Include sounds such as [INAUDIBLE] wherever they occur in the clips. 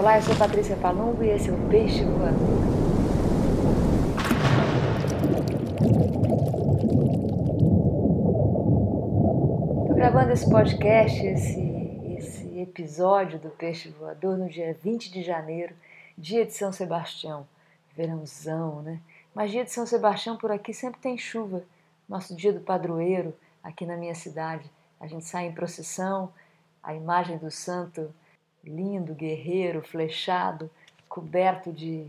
Olá, eu sou Patrícia Palumbo e esse é o Peixe Voador. Gravando esse podcast, esse, esse episódio do Peixe Voador no dia 20 de janeiro, dia de São Sebastião, verãozão, né? Mas dia de São Sebastião por aqui sempre tem chuva. Nosso dia do padroeiro aqui na minha cidade. A gente sai em procissão, a imagem do santo lindo, guerreiro, flechado, coberto de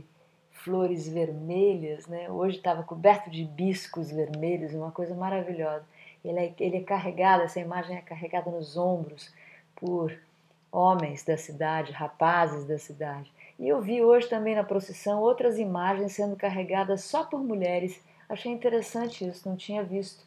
flores vermelhas, né? Hoje estava coberto de biscos vermelhos, uma coisa maravilhosa. Ele é, ele é carregado, essa imagem é carregada nos ombros por homens da cidade, rapazes da cidade. E eu vi hoje também na procissão outras imagens sendo carregadas só por mulheres. Achei interessante isso, não tinha visto.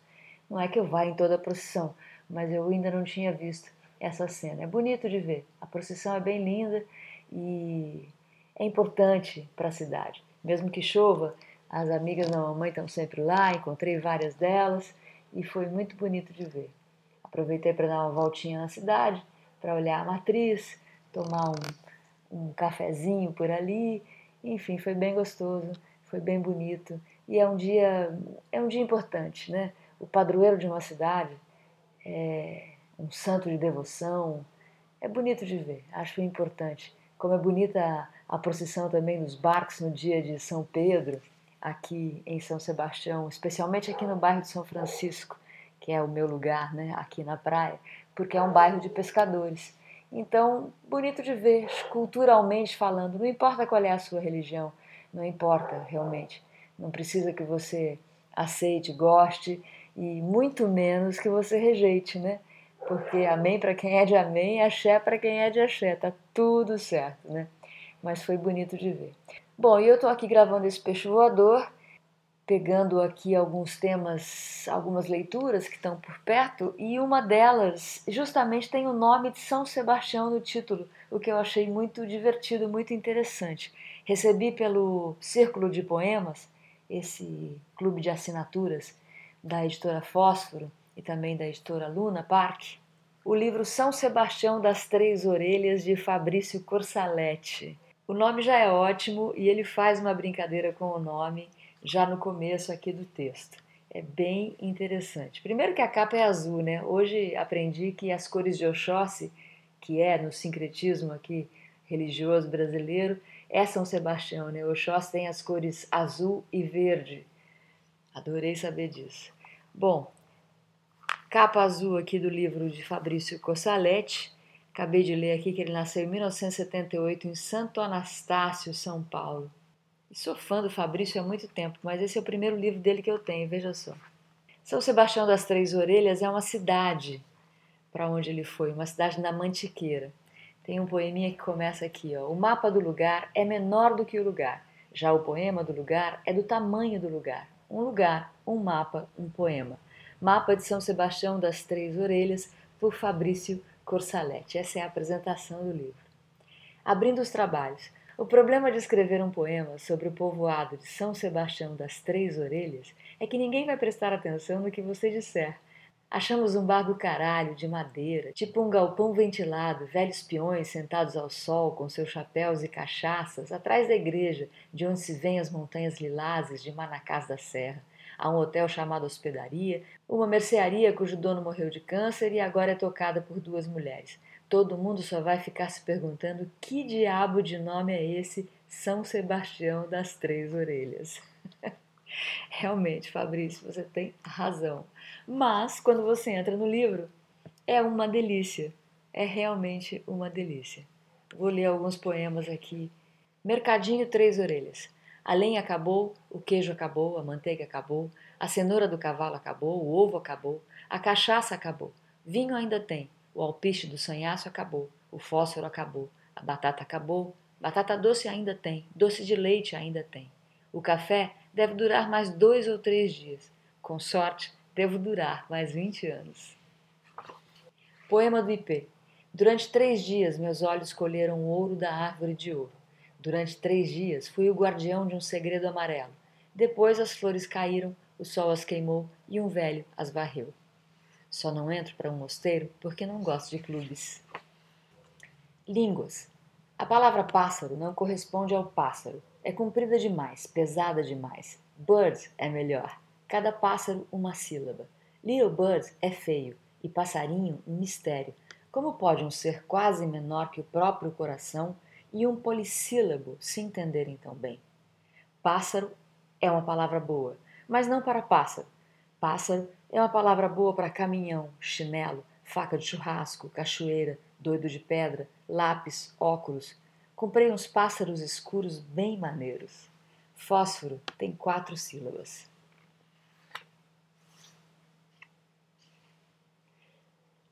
Não é que eu vá em toda a procissão, mas eu ainda não tinha visto essa cena. É bonito de ver. A procissão é bem linda e é importante para a cidade. Mesmo que chova, as amigas da mamãe estão sempre lá, encontrei várias delas e foi muito bonito de ver. Aproveitei para dar uma voltinha na cidade, para olhar a matriz, tomar um, um cafezinho por ali, enfim, foi bem gostoso, foi bem bonito e é um dia é um dia importante, né? O padroeiro de uma cidade é, um santo de devoção. É bonito de ver, acho importante. Como é bonita a, procissão também nos barcos no dia de São Pedro, aqui em São Sebastião, especialmente aqui no bairro de São Francisco, que é o meu lugar, né, aqui na praia, porque é um bairro de pescadores. Então, bonito de ver, culturalmente falando, não importa qual é a sua religião, não importa realmente. Não precisa que você aceite, goste e muito menos que você rejeite, né? Porque amém para quem é de amém, axé para quem é de axé, tá tudo certo, né? Mas foi bonito de ver. Bom, e eu tô aqui gravando esse peixe voador, pegando aqui alguns temas, algumas leituras que estão por perto, e uma delas justamente tem o nome de São Sebastião no título, o que eu achei muito divertido, muito interessante. Recebi pelo Círculo de Poemas, esse clube de assinaturas da editora Fósforo, e também da editora Luna Park, o livro São Sebastião das Três Orelhas de Fabrício Corsaletti. O nome já é ótimo e ele faz uma brincadeira com o nome já no começo aqui do texto. É bem interessante. Primeiro que a capa é azul, né? Hoje aprendi que as cores de Oxóssi, que é no sincretismo aqui religioso brasileiro, é São Sebastião, né? Oxóssi tem as cores azul e verde. Adorei saber disso. Bom, Capa azul aqui do livro de Fabrício Cossaletti. Acabei de ler aqui que ele nasceu em 1978 em Santo Anastácio, São Paulo. E sou fã do Fabrício há muito tempo, mas esse é o primeiro livro dele que eu tenho, veja só. São Sebastião das Três Orelhas é uma cidade para onde ele foi, uma cidade na Mantiqueira. Tem um poeminha que começa aqui, ó. O mapa do lugar é menor do que o lugar. Já o poema do lugar é do tamanho do lugar. Um lugar, um mapa, um poema. Mapa de São Sebastião das Três Orelhas, por Fabrício Corsaletti. Essa é a apresentação do livro. Abrindo os trabalhos. O problema de escrever um poema sobre o povoado de São Sebastião das Três Orelhas é que ninguém vai prestar atenção no que você disser. Achamos um bar do caralho, de madeira, tipo um galpão ventilado, velhos peões sentados ao sol com seus chapéus e cachaças, atrás da igreja, de onde se vêem as montanhas lilazes de Manacás da Serra Há um hotel chamado Hospedaria, uma mercearia cujo dono morreu de câncer e agora é tocada por duas mulheres. Todo mundo só vai ficar se perguntando que diabo de nome é esse São Sebastião das Três Orelhas. [LAUGHS] Realmente, Fabrício, você tem razão. Mas, quando você entra no livro, é uma delícia. É realmente uma delícia. Vou ler alguns poemas aqui. Mercadinho Três Orelhas. A lenha acabou, o queijo acabou, a manteiga acabou, a cenoura do cavalo acabou, o ovo acabou, a cachaça acabou, vinho ainda tem, o alpiste do sanhaço acabou, o fósforo acabou, a batata acabou, batata doce ainda tem, doce de leite ainda tem. O café deve durar mais dois ou três dias. Com sorte, devo durar mais vinte anos. Poema do IP. Durante três dias meus olhos colheram o ouro da árvore de ouro. Durante três dias fui o guardião de um segredo amarelo. Depois as flores caíram, o sol as queimou e um velho as varreu. Só não entro para um mosteiro porque não gosto de clubes. Línguas. A palavra pássaro não corresponde ao pássaro. É comprida demais, pesada demais. Bird é melhor. Cada pássaro uma sílaba. Little bird é feio e passarinho um mistério. Como pode um ser quase menor que o próprio coração e um polissílabo se entenderem tão bem? Pássaro é uma palavra boa, mas não para pássaro. Pássaro é uma palavra boa para caminhão, chinelo, faca de churrasco, cachoeira, doido de pedra, lápis, óculos. Comprei uns pássaros escuros bem maneiros. Fósforo tem quatro sílabas.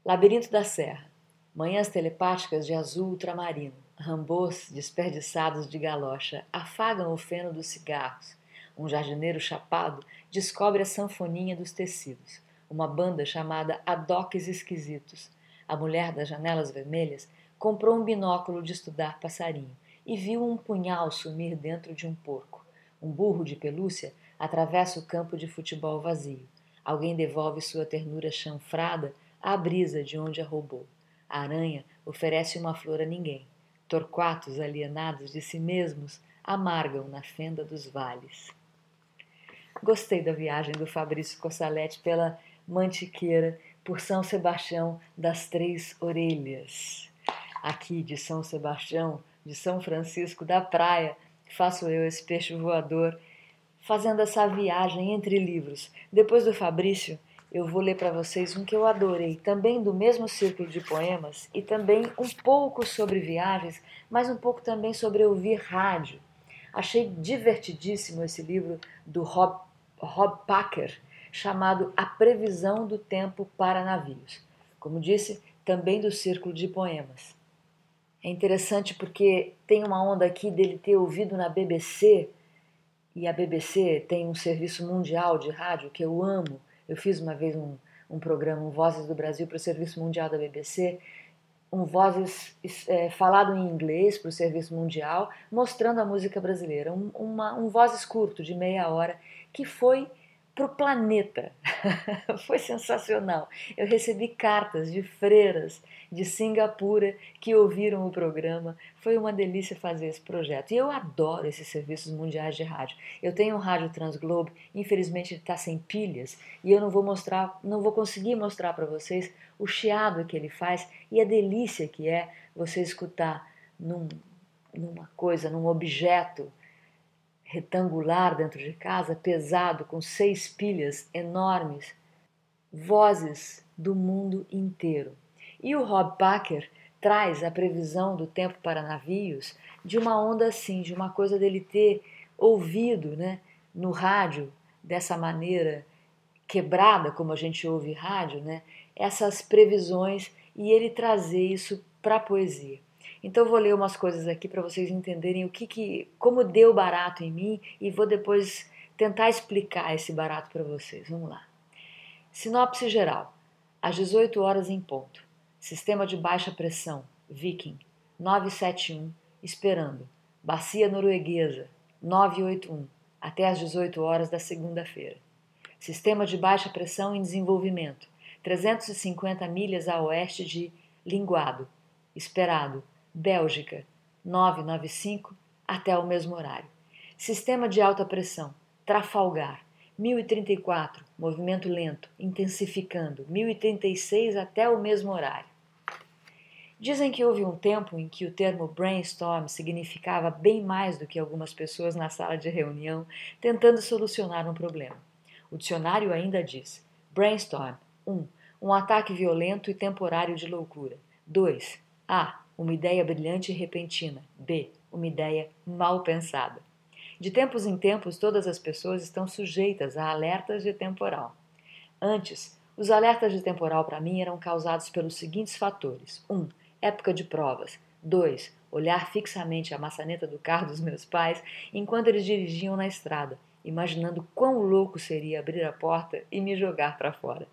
Labirinto da Serra. Manhãs telepáticas de azul ultramarino. Rambôs desperdiçados de galocha afagam o feno dos cigarros. Um jardineiro chapado descobre a sanfoninha dos tecidos. Uma banda chamada Adoques Esquisitos. A mulher das janelas vermelhas comprou um binóculo de estudar passarinho e viu um punhal sumir dentro de um porco. Um burro de pelúcia atravessa o campo de futebol vazio. Alguém devolve sua ternura chanfrada à brisa de onde a roubou. A aranha oferece uma flor a ninguém. Torquatos alienados de si mesmos amargam na fenda dos vales. Gostei da viagem do Fabrício Cossaletti pela Mantiqueira, por São Sebastião das Três Orelhas. Aqui de São Sebastião, de São Francisco da Praia, faço eu esse peixe voador, fazendo essa viagem entre livros. Depois do Fabrício, eu vou ler para vocês um que eu adorei, também do mesmo círculo de poemas e também um pouco sobre viagens, mas um pouco também sobre ouvir rádio. Achei divertidíssimo esse livro do Rob, Rob Packer, chamado A Previsão do Tempo para Navios. Como disse, também do círculo de poemas. É interessante porque tem uma onda aqui dele ter ouvido na BBC, e a BBC tem um serviço mundial de rádio que eu amo eu fiz uma vez um, um programa, um Vozes do Brasil, para o Serviço Mundial da BBC, um Vozes é, falado em inglês para o Serviço Mundial, mostrando a música brasileira. Um, uma, um Vozes curto, de meia hora, que foi para o planeta. [LAUGHS] Foi sensacional. Eu recebi cartas de freiras de Singapura que ouviram o programa. Foi uma delícia fazer esse projeto. E eu adoro esses serviços mundiais de rádio. Eu tenho um rádio Transglobe, infelizmente ele está sem pilhas e eu não vou mostrar, não vou conseguir mostrar para vocês o chiado que ele faz e a delícia que é você escutar num, numa coisa, num objeto retangular dentro de casa, pesado, com seis pilhas enormes, vozes do mundo inteiro. E o Rob Packer traz a previsão do tempo para navios de uma onda assim, de uma coisa dele ter ouvido né, no rádio dessa maneira quebrada, como a gente ouve rádio, né, essas previsões e ele trazer isso para a poesia. Então eu vou ler umas coisas aqui para vocês entenderem o que, que como deu barato em mim e vou depois tentar explicar esse barato para vocês. Vamos lá. Sinopse geral. Às 18 horas em ponto. Sistema de baixa pressão. Viking 971 esperando. Bacia norueguesa 981 até às 18 horas da segunda-feira. Sistema de baixa pressão em desenvolvimento. 350 milhas a oeste de Linguado. Esperado Bélgica, 995, até o mesmo horário. Sistema de alta pressão, Trafalgar, 1034, movimento lento, intensificando, 1036 até o mesmo horário. Dizem que houve um tempo em que o termo brainstorm significava bem mais do que algumas pessoas na sala de reunião tentando solucionar um problema. O dicionário ainda diz: brainstorm 1. Um, um ataque violento e temporário de loucura. 2. A uma ideia brilhante e repentina. B. Uma ideia mal pensada. De tempos em tempos, todas as pessoas estão sujeitas a alertas de temporal. Antes, os alertas de temporal para mim eram causados pelos seguintes fatores: 1. Um, época de provas. 2. Olhar fixamente a maçaneta do carro dos meus pais enquanto eles dirigiam na estrada, imaginando quão louco seria abrir a porta e me jogar para fora.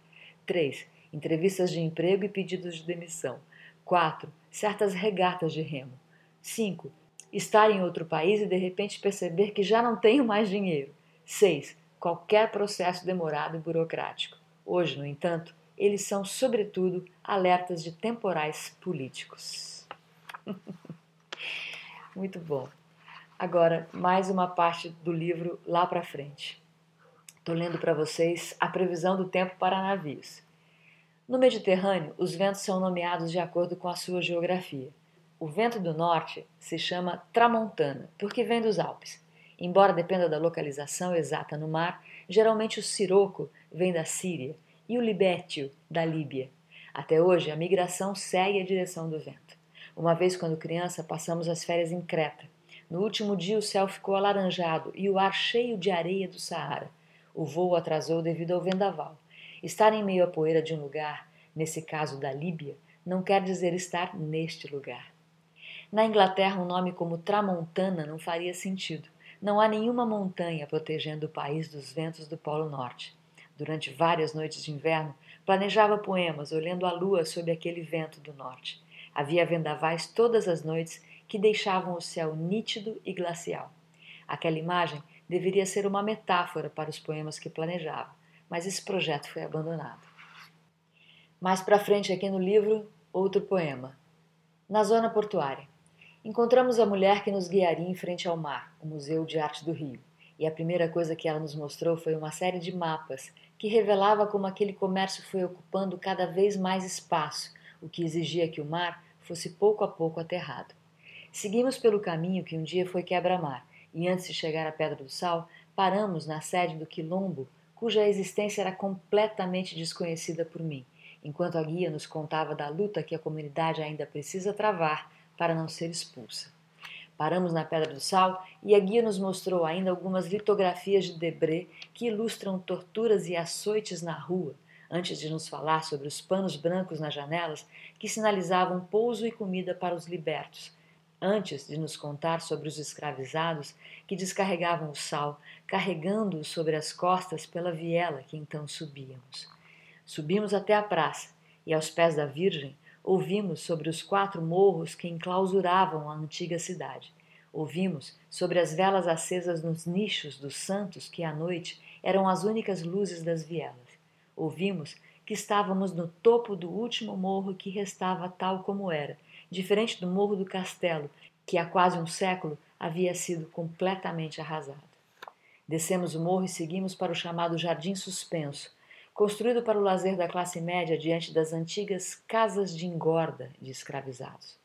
3. Entrevistas de emprego e pedidos de demissão. 4. Certas regatas de remo. 5. Estar em outro país e de repente perceber que já não tenho mais dinheiro. 6. Qualquer processo demorado e burocrático. Hoje, no entanto, eles são, sobretudo, alertas de temporais políticos. [LAUGHS] Muito bom. Agora, mais uma parte do livro lá para frente. Estou lendo para vocês a previsão do tempo para navios. No Mediterrâneo, os ventos são nomeados de acordo com a sua geografia. O vento do norte se chama tramontana, porque vem dos Alpes. Embora dependa da localização exata no mar, geralmente o siroco vem da Síria e o libétio da Líbia. Até hoje, a migração segue a direção do vento. Uma vez, quando criança, passamos as férias em Creta. No último dia, o céu ficou alaranjado e o ar cheio de areia do Saara. O voo atrasou devido ao vendaval. Estar em meio à poeira de um lugar, nesse caso da Líbia, não quer dizer estar neste lugar. Na Inglaterra, um nome como Tramontana não faria sentido. Não há nenhuma montanha protegendo o país dos ventos do Polo Norte. Durante várias noites de inverno, planejava poemas olhando a lua sob aquele vento do norte. Havia vendavais todas as noites que deixavam o céu nítido e glacial. Aquela imagem deveria ser uma metáfora para os poemas que planejava mas esse projeto foi abandonado. Mais para frente aqui no livro, outro poema. Na zona portuária. Encontramos a mulher que nos guiaria em frente ao mar, o Museu de Arte do Rio, e a primeira coisa que ela nos mostrou foi uma série de mapas que revelava como aquele comércio foi ocupando cada vez mais espaço, o que exigia que o mar fosse pouco a pouco aterrado. Seguimos pelo caminho que um dia foi quebra-mar, e antes de chegar à Pedra do Sal, paramos na sede do Quilombo cuja existência era completamente desconhecida por mim, enquanto a guia nos contava da luta que a comunidade ainda precisa travar para não ser expulsa. Paramos na Pedra do Sal e a guia nos mostrou ainda algumas litografias de Debré que ilustram torturas e açoites na rua, antes de nos falar sobre os panos brancos nas janelas que sinalizavam pouso e comida para os libertos, antes de nos contar sobre os escravizados que descarregavam o sal, carregando-o sobre as costas pela viela que então subíamos. Subimos até a praça e, aos pés da Virgem, ouvimos sobre os quatro morros que enclausuravam a antiga cidade. Ouvimos sobre as velas acesas nos nichos dos santos que à noite eram as únicas luzes das vielas. Ouvimos que estávamos no topo do último morro que restava tal como era diferente do Morro do Castelo, que há quase um século havia sido completamente arrasado. Descemos o morro e seguimos para o chamado Jardim Suspenso, construído para o lazer da classe média diante das antigas casas de engorda de escravizados.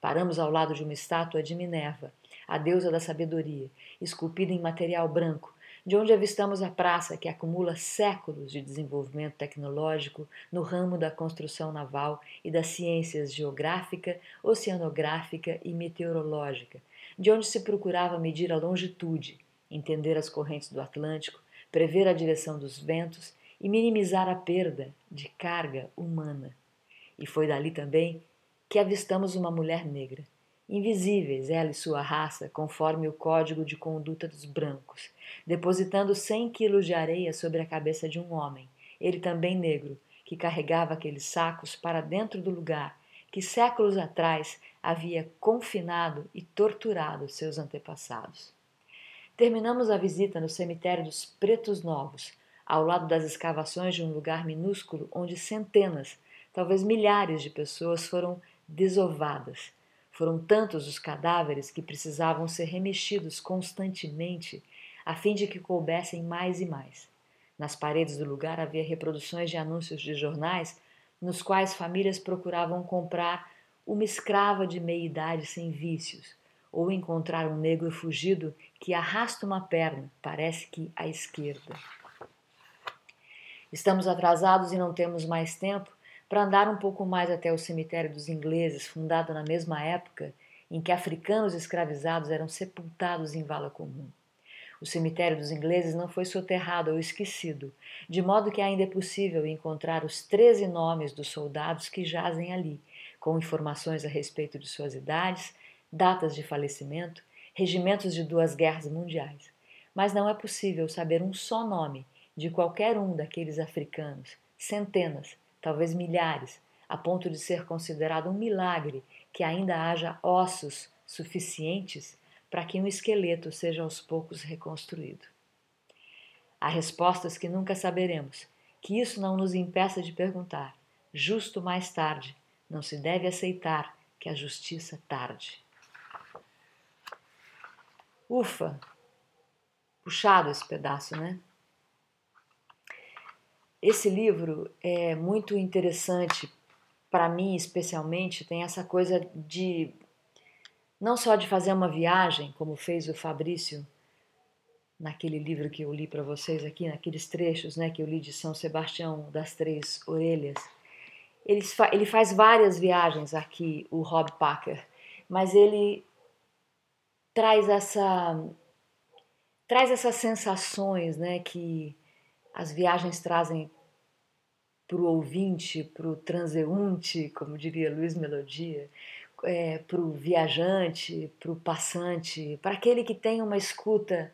Paramos ao lado de uma estátua de Minerva, a deusa da sabedoria, esculpida em material branco, de onde avistamos a praça que acumula séculos de desenvolvimento tecnológico no ramo da construção naval e das ciências geográfica, oceanográfica e meteorológica, de onde se procurava medir a longitude, entender as correntes do Atlântico, prever a direção dos ventos e minimizar a perda de carga humana. E foi dali também que avistamos uma mulher negra invisíveis ela e sua raça, conforme o código de conduta dos brancos, depositando cem quilos de areia sobre a cabeça de um homem, ele também negro, que carregava aqueles sacos para dentro do lugar que séculos atrás havia confinado e torturado seus antepassados. Terminamos a visita no cemitério dos Pretos Novos, ao lado das escavações de um lugar minúsculo onde centenas, talvez milhares de pessoas foram desovadas foram tantos os cadáveres que precisavam ser remexidos constantemente a fim de que coubessem mais e mais. Nas paredes do lugar havia reproduções de anúncios de jornais nos quais famílias procuravam comprar uma escrava de meia idade sem vícios, ou encontrar um negro fugido que arrasta uma perna, parece que à esquerda. Estamos atrasados e não temos mais tempo, para andar um pouco mais até o cemitério dos ingleses, fundado na mesma época em que africanos escravizados eram sepultados em vala comum. O cemitério dos ingleses não foi soterrado ou esquecido, de modo que ainda é possível encontrar os treze nomes dos soldados que jazem ali, com informações a respeito de suas idades, datas de falecimento, regimentos de duas guerras mundiais. Mas não é possível saber um só nome de qualquer um daqueles africanos, centenas, talvez milhares, a ponto de ser considerado um milagre que ainda haja ossos suficientes para que um esqueleto seja aos poucos reconstruído. Há respostas que nunca saberemos, que isso não nos impeça de perguntar. Justo mais tarde, não se deve aceitar que a justiça tarde. Ufa! Puxado esse pedaço, né? Esse livro é muito interessante para mim, especialmente, tem essa coisa de não só de fazer uma viagem, como fez o Fabrício naquele livro que eu li para vocês aqui, naqueles trechos, né, que eu li de São Sebastião das Três Orelhas. Ele, fa ele faz várias viagens aqui, o Rob Parker, mas ele traz essa traz essas sensações, né, que as viagens trazem para o ouvinte, para o transeunte, como diria Luiz Melodia, é, para o viajante, para o passante, para aquele que tem uma escuta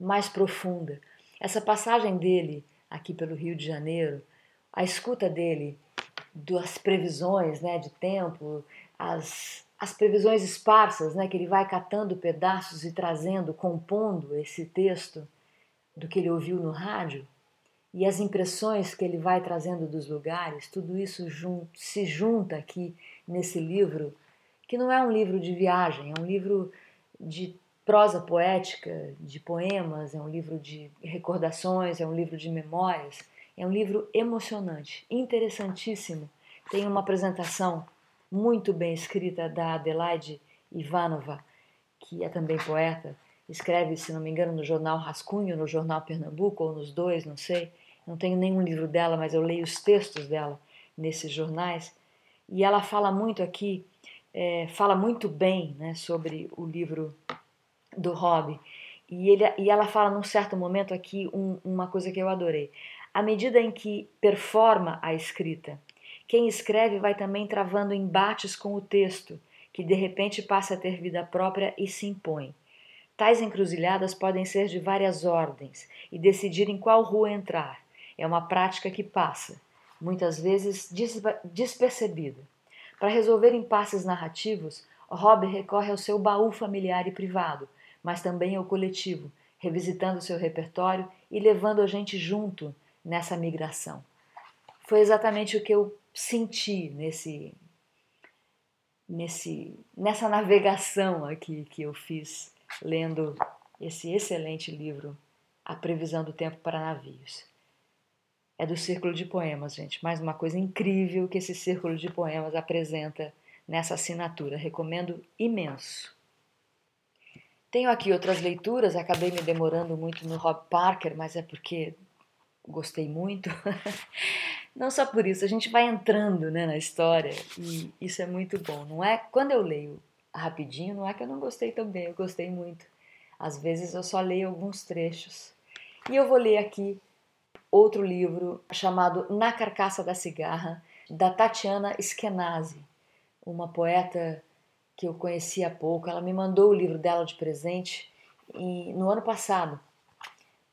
mais profunda. Essa passagem dele aqui pelo Rio de Janeiro, a escuta dele das previsões né, de tempo, as, as previsões esparsas, né, que ele vai catando pedaços e trazendo, compondo esse texto do que ele ouviu no rádio, e as impressões que ele vai trazendo dos lugares, tudo isso jun se junta aqui nesse livro, que não é um livro de viagem, é um livro de prosa poética, de poemas, é um livro de recordações, é um livro de memórias, é um livro emocionante, interessantíssimo. Tem uma apresentação muito bem escrita da Adelaide Ivanova, que é também poeta, escreve, se não me engano, no jornal Rascunho, no jornal Pernambuco, ou nos dois, não sei. Não tenho nenhum livro dela, mas eu leio os textos dela nesses jornais. E ela fala muito aqui, é, fala muito bem né, sobre o livro do Hobby. E, ele, e ela fala num certo momento aqui um, uma coisa que eu adorei. À medida em que performa a escrita, quem escreve vai também travando embates com o texto, que de repente passa a ter vida própria e se impõe. Tais encruzilhadas podem ser de várias ordens e decidir em qual rua entrar. É uma prática que passa, muitas vezes despercebida. Para resolver impasses narrativos, Rob recorre ao seu baú familiar e privado, mas também ao coletivo, revisitando seu repertório e levando a gente junto nessa migração. Foi exatamente o que eu senti nesse nesse nessa navegação aqui que eu fiz lendo esse excelente livro A Previsão do Tempo para Navios. É do Círculo de Poemas, gente. Mais uma coisa incrível que esse Círculo de Poemas apresenta nessa assinatura. Recomendo imenso. Tenho aqui outras leituras, acabei me demorando muito no Rob Parker, mas é porque gostei muito. [LAUGHS] Não só por isso, a gente vai entrando né, na história e isso é muito bom. Não é quando eu leio rapidinho, não é que eu não gostei também, eu gostei muito. Às vezes eu só leio alguns trechos. E eu vou ler aqui outro livro chamado Na Carcaça da Cigarra, da Tatiana Skenazi, uma poeta que eu conheci há pouco. Ela me mandou o livro dela de presente e, no ano passado.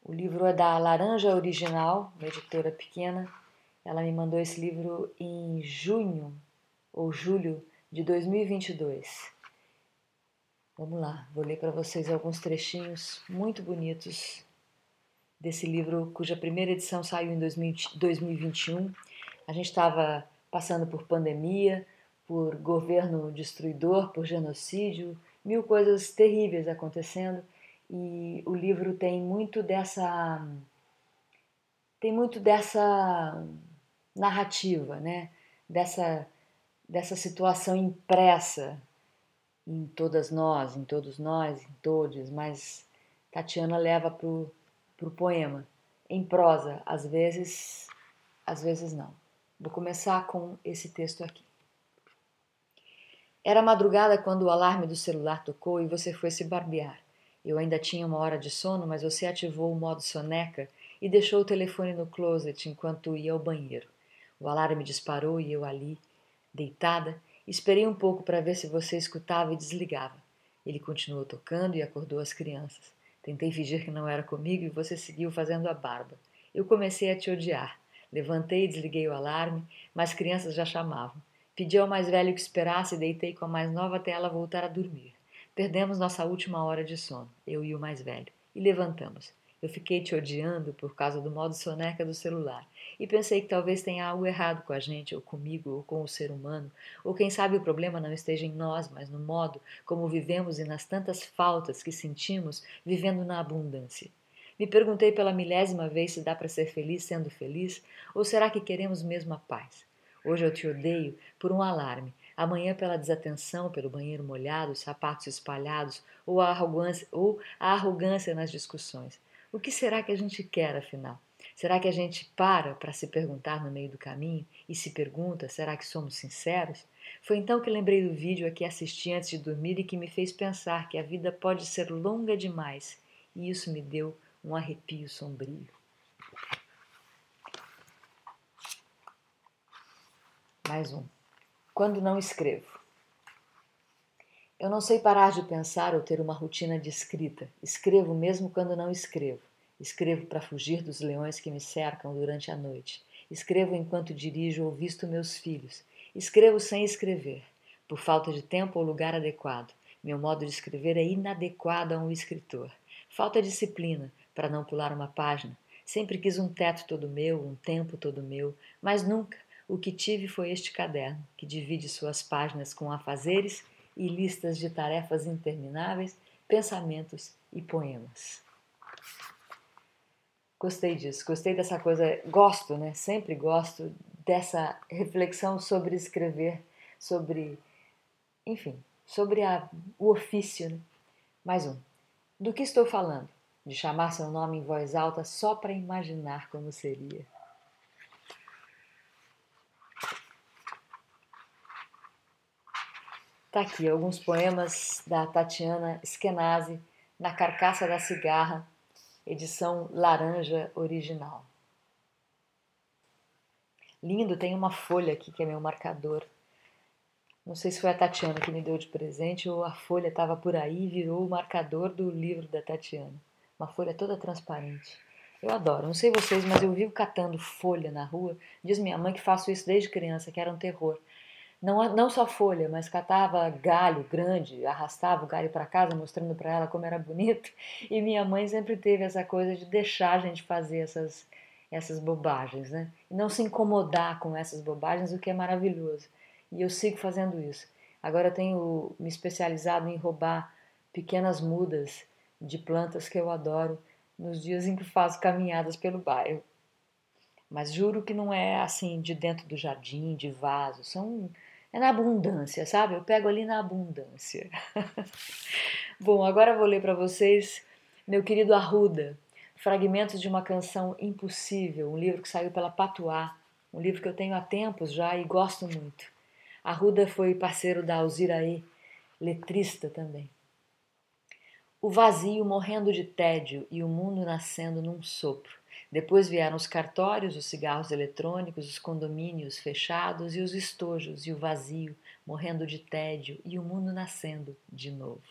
O livro é da Laranja Original, uma editora pequena. Ela me mandou esse livro em junho ou julho de 2022. Vamos lá, vou ler para vocês alguns trechinhos muito bonitos desse livro, cuja primeira edição saiu em 2021. A gente estava passando por pandemia, por governo destruidor, por genocídio, mil coisas terríveis acontecendo e o livro tem muito dessa tem muito dessa narrativa, né? Dessa dessa situação impressa em todas nós, em todos nós, em todos, mas Tatiana leva para o poema, em prosa, às vezes, às vezes não. Vou começar com esse texto aqui. Era madrugada quando o alarme do celular tocou e você foi se barbear. Eu ainda tinha uma hora de sono, mas você ativou o modo soneca e deixou o telefone no closet enquanto ia ao banheiro. O alarme disparou e eu ali, deitada, esperei um pouco para ver se você escutava e desligava. Ele continuou tocando e acordou as crianças. Tentei fingir que não era comigo e você seguiu fazendo a barba. Eu comecei a te odiar. Levantei e desliguei o alarme, mas crianças já chamavam. Pedi ao mais velho que esperasse e deitei com a mais nova até ela voltar a dormir. Perdemos nossa última hora de sono, eu e o mais velho, e levantamos. Eu fiquei te odiando por causa do modo soneca do celular e pensei que talvez tenha algo errado com a gente, ou comigo, ou com o ser humano, ou quem sabe o problema não esteja em nós, mas no modo como vivemos e nas tantas faltas que sentimos vivendo na abundância. Me perguntei pela milésima vez se dá para ser feliz sendo feliz, ou será que queremos mesmo a paz? Hoje eu te odeio por um alarme, amanhã pela desatenção, pelo banheiro molhado, sapatos espalhados ou a arrogância, ou a arrogância nas discussões. O que será que a gente quer, afinal? Será que a gente para para se perguntar no meio do caminho e se pergunta: será que somos sinceros? Foi então que lembrei do vídeo a que assisti antes de dormir e que me fez pensar que a vida pode ser longa demais, e isso me deu um arrepio sombrio. Mais um. Quando não escrevo. Eu não sei parar de pensar ou ter uma rotina de escrita. Escrevo mesmo quando não escrevo. Escrevo para fugir dos leões que me cercam durante a noite. Escrevo enquanto dirijo ou visto meus filhos. Escrevo sem escrever, por falta de tempo ou lugar adequado. Meu modo de escrever é inadequado a um escritor. Falta disciplina para não pular uma página. Sempre quis um teto todo meu, um tempo todo meu, mas nunca. O que tive foi este caderno, que divide suas páginas com afazeres e listas de tarefas intermináveis, pensamentos e poemas. Gostei disso, gostei dessa coisa, gosto, né? Sempre gosto dessa reflexão sobre escrever, sobre, enfim, sobre a, o ofício. Né? Mais um. Do que estou falando? De chamar seu nome em voz alta só para imaginar como seria. Tá aqui alguns poemas da Tatiana Skenazi na Carcaça da Cigarra, edição laranja original. Lindo, tem uma folha aqui que é meu marcador. Não sei se foi a Tatiana que me deu de presente ou a folha estava por aí e virou o marcador do livro da Tatiana. Uma folha toda transparente. Eu adoro, não sei vocês, mas eu vivo catando folha na rua. Diz minha mãe que faço isso desde criança, que era um terror. Não, não só folha, mas catava galho grande, arrastava o galho para casa, mostrando para ela como era bonito. E minha mãe sempre teve essa coisa de deixar a gente fazer essas, essas bobagens, né? E não se incomodar com essas bobagens, o que é maravilhoso. E eu sigo fazendo isso. Agora eu tenho me especializado em roubar pequenas mudas de plantas que eu adoro nos dias em que faço caminhadas pelo bairro. Mas juro que não é assim de dentro do jardim, de vaso. São é na abundância, sabe? Eu pego ali na abundância. [LAUGHS] Bom, agora vou ler para vocês meu querido Arruda, Fragmentos de uma Canção Impossível, um livro que saiu pela Patuá, um livro que eu tenho há tempos já e gosto muito. Arruda foi parceiro da Alziraê, letrista também. O vazio morrendo de tédio e o mundo nascendo num sopro. Depois vieram os cartórios, os cigarros eletrônicos, os condomínios fechados e os estojos e o vazio, morrendo de tédio e o mundo nascendo de novo.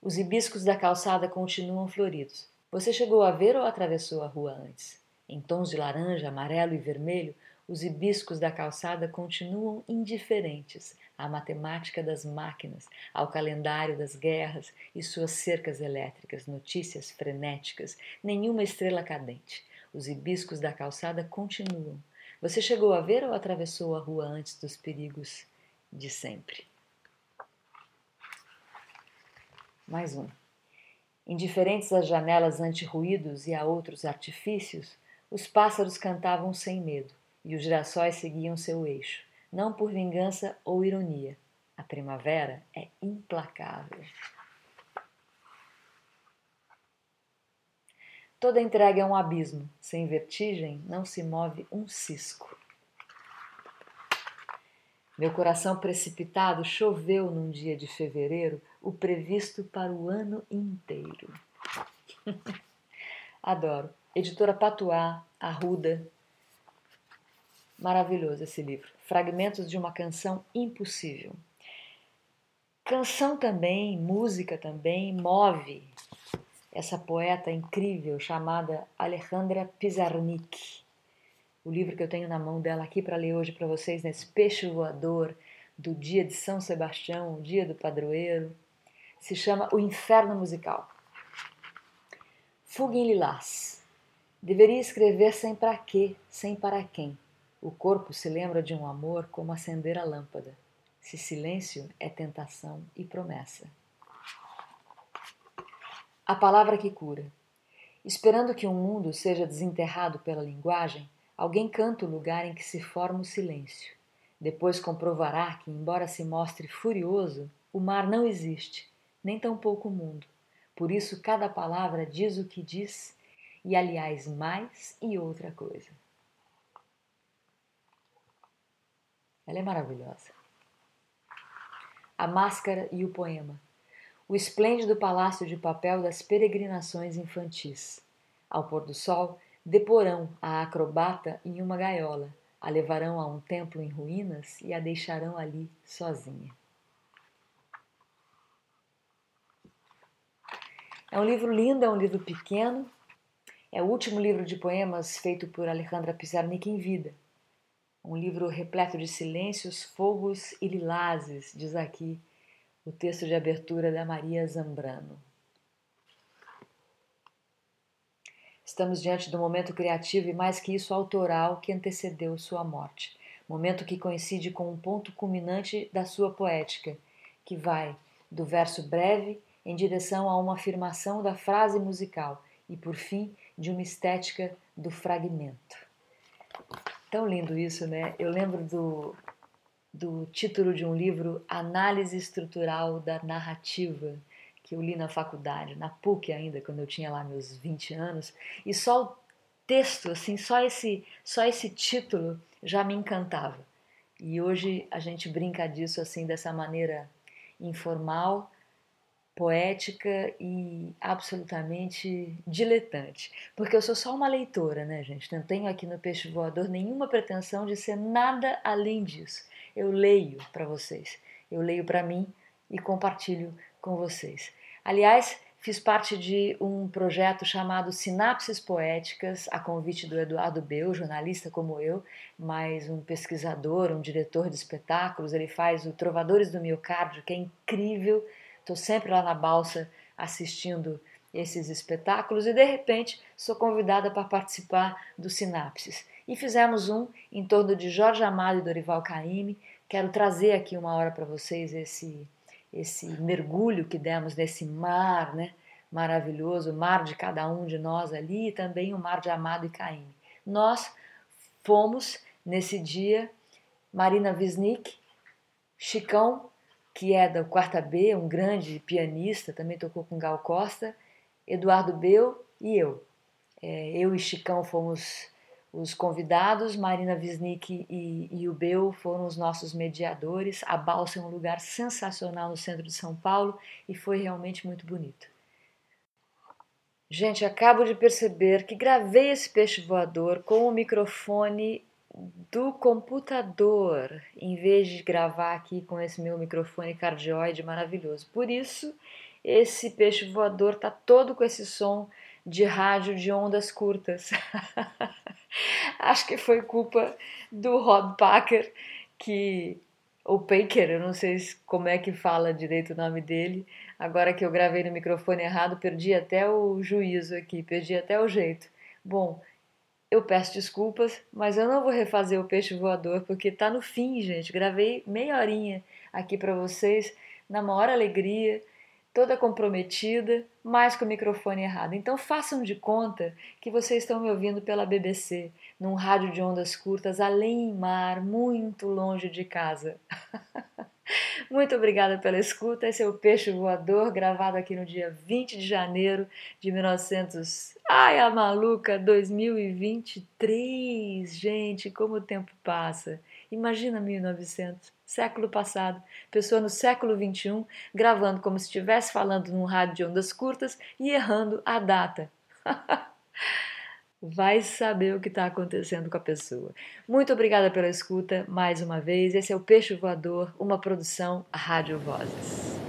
Os hibiscos da calçada continuam floridos. Você chegou a ver ou atravessou a rua antes? Em tons de laranja, amarelo e vermelho, os hibiscos da calçada continuam indiferentes à matemática das máquinas, ao calendário das guerras e suas cercas elétricas, notícias frenéticas, nenhuma estrela cadente. Os hibiscos da calçada continuam. Você chegou a ver ou atravessou a rua antes dos perigos de sempre? Mais um. Indiferentes às janelas anti-ruídos e a outros artifícios, os pássaros cantavam sem medo e os girassóis seguiam seu eixo, não por vingança ou ironia. A primavera é implacável. Toda entrega é um abismo, sem vertigem não se move um cisco. Meu coração precipitado choveu num dia de fevereiro o previsto para o ano inteiro. [LAUGHS] Adoro. Editora Patuá, Arruda, Maravilhoso esse livro. Fragmentos de uma canção impossível. Canção também, música também, move essa poeta incrível chamada Alejandra Pizarnik. O livro que eu tenho na mão dela aqui para ler hoje para vocês nesse peixe voador do dia de São Sebastião, o dia do padroeiro. Se chama O Inferno Musical. Fuga em Lilás. Deveria escrever sem para quê, sem para quem. O corpo se lembra de um amor como acender a lâmpada. Se silêncio é tentação e promessa. A palavra que cura. Esperando que um mundo seja desenterrado pela linguagem, alguém canta o lugar em que se forma o silêncio. Depois comprovará que, embora se mostre furioso, o mar não existe, nem tampouco o mundo. Por isso, cada palavra diz o que diz, e aliás, mais e outra coisa. Ela é maravilhosa. A máscara e o poema. O esplêndido palácio de papel das peregrinações infantis. Ao pôr do sol, deporão a acrobata em uma gaiola, a levarão a um templo em ruínas e a deixarão ali sozinha. É um livro lindo, é um livro pequeno. É o último livro de poemas feito por Alejandra Pizarnik em vida. Um livro repleto de silêncios, fogos e lilazes, diz aqui o texto de abertura da Maria Zambrano. Estamos diante do momento criativo e mais que isso autoral que antecedeu sua morte. Momento que coincide com um ponto culminante da sua poética, que vai do verso breve em direção a uma afirmação da frase musical e, por fim, de uma estética do fragmento. Tão lindo isso, né? Eu lembro do, do título de um livro, Análise Estrutural da Narrativa, que eu li na faculdade, na PUC ainda, quando eu tinha lá meus 20 anos, e só o texto, assim, só esse, só esse título já me encantava. E hoje a gente brinca disso assim dessa maneira informal, poética e absolutamente diletante. Porque eu sou só uma leitora, né, gente? Não tenho aqui no Peixe Voador nenhuma pretensão de ser nada além disso. Eu leio para vocês, eu leio para mim e compartilho com vocês. Aliás, fiz parte de um projeto chamado Sinapses Poéticas, a convite do Eduardo Beu, jornalista como eu, mas um pesquisador, um diretor de espetáculos. Ele faz o Trovadores do Miocárdio, que é incrível Estou sempre lá na balsa assistindo esses espetáculos e de repente sou convidada para participar do Sinapses. E fizemos um em torno de Jorge Amado e Dorival Caymmi. Quero trazer aqui uma hora para vocês esse esse mergulho que demos nesse mar, né? Maravilhoso, o mar de cada um de nós ali e também o mar de Amado e Caymmi. Nós fomos nesse dia Marina Wisnik, Chicão que é da quarta B, um grande pianista, também tocou com Gal Costa, Eduardo Beu e eu. É, eu e Chicão fomos os convidados, Marina Wisnik e, e o Beu foram os nossos mediadores. A Balsa é um lugar sensacional no centro de São Paulo e foi realmente muito bonito. Gente, acabo de perceber que gravei esse peixe voador com o microfone do computador, em vez de gravar aqui com esse meu microfone cardioide maravilhoso. Por isso, esse peixe voador tá todo com esse som de rádio de ondas curtas. [LAUGHS] Acho que foi culpa do Rob Packer, que ou Paker, eu não sei como é que fala direito o nome dele. Agora que eu gravei no microfone errado, perdi até o juízo aqui, perdi até o jeito. Bom, eu peço desculpas, mas eu não vou refazer o peixe voador porque tá no fim, gente. Gravei meia horinha aqui para vocês, na maior alegria, toda comprometida, mas com o microfone errado. Então façam de conta que vocês estão me ouvindo pela BBC, num rádio de ondas curtas, além mar, muito longe de casa. [LAUGHS] Muito obrigada pela escuta. Esse é o Peixe Voador, gravado aqui no dia 20 de janeiro de 1900. Ai, a maluca, 2023. Gente, como o tempo passa. Imagina 1900, século passado, pessoa no século 21 gravando como se estivesse falando num rádio de ondas curtas e errando a data. [LAUGHS] vai saber o que está acontecendo com a pessoa. Muito obrigada pela escuta mais uma vez. Esse é o Peixe Voador, uma produção Rádio Vozes.